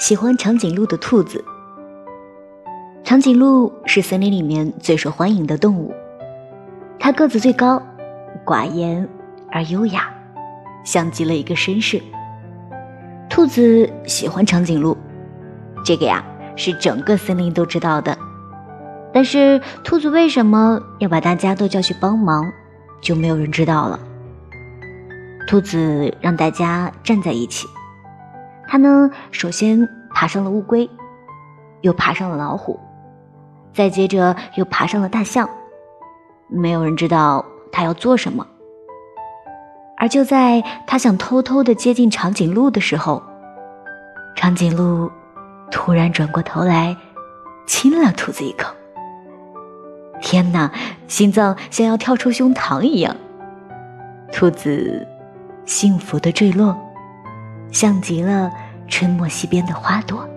喜欢长颈鹿的兔子。长颈鹿是森林里面最受欢迎的动物，它个子最高，寡言而优雅，像极了一个绅士。兔子喜欢长颈鹿，这个呀是整个森林都知道的。但是兔子为什么要把大家都叫去帮忙，就没有人知道了。兔子让大家站在一起。它呢，首先爬上了乌龟，又爬上了老虎，再接着又爬上了大象。没有人知道他要做什么。而就在他想偷偷的接近长颈鹿的时候，长颈鹿突然转过头来，亲了兔子一口。天哪，心脏像要跳出胸膛一样。兔子幸福的坠落。像极了春末溪边的花朵。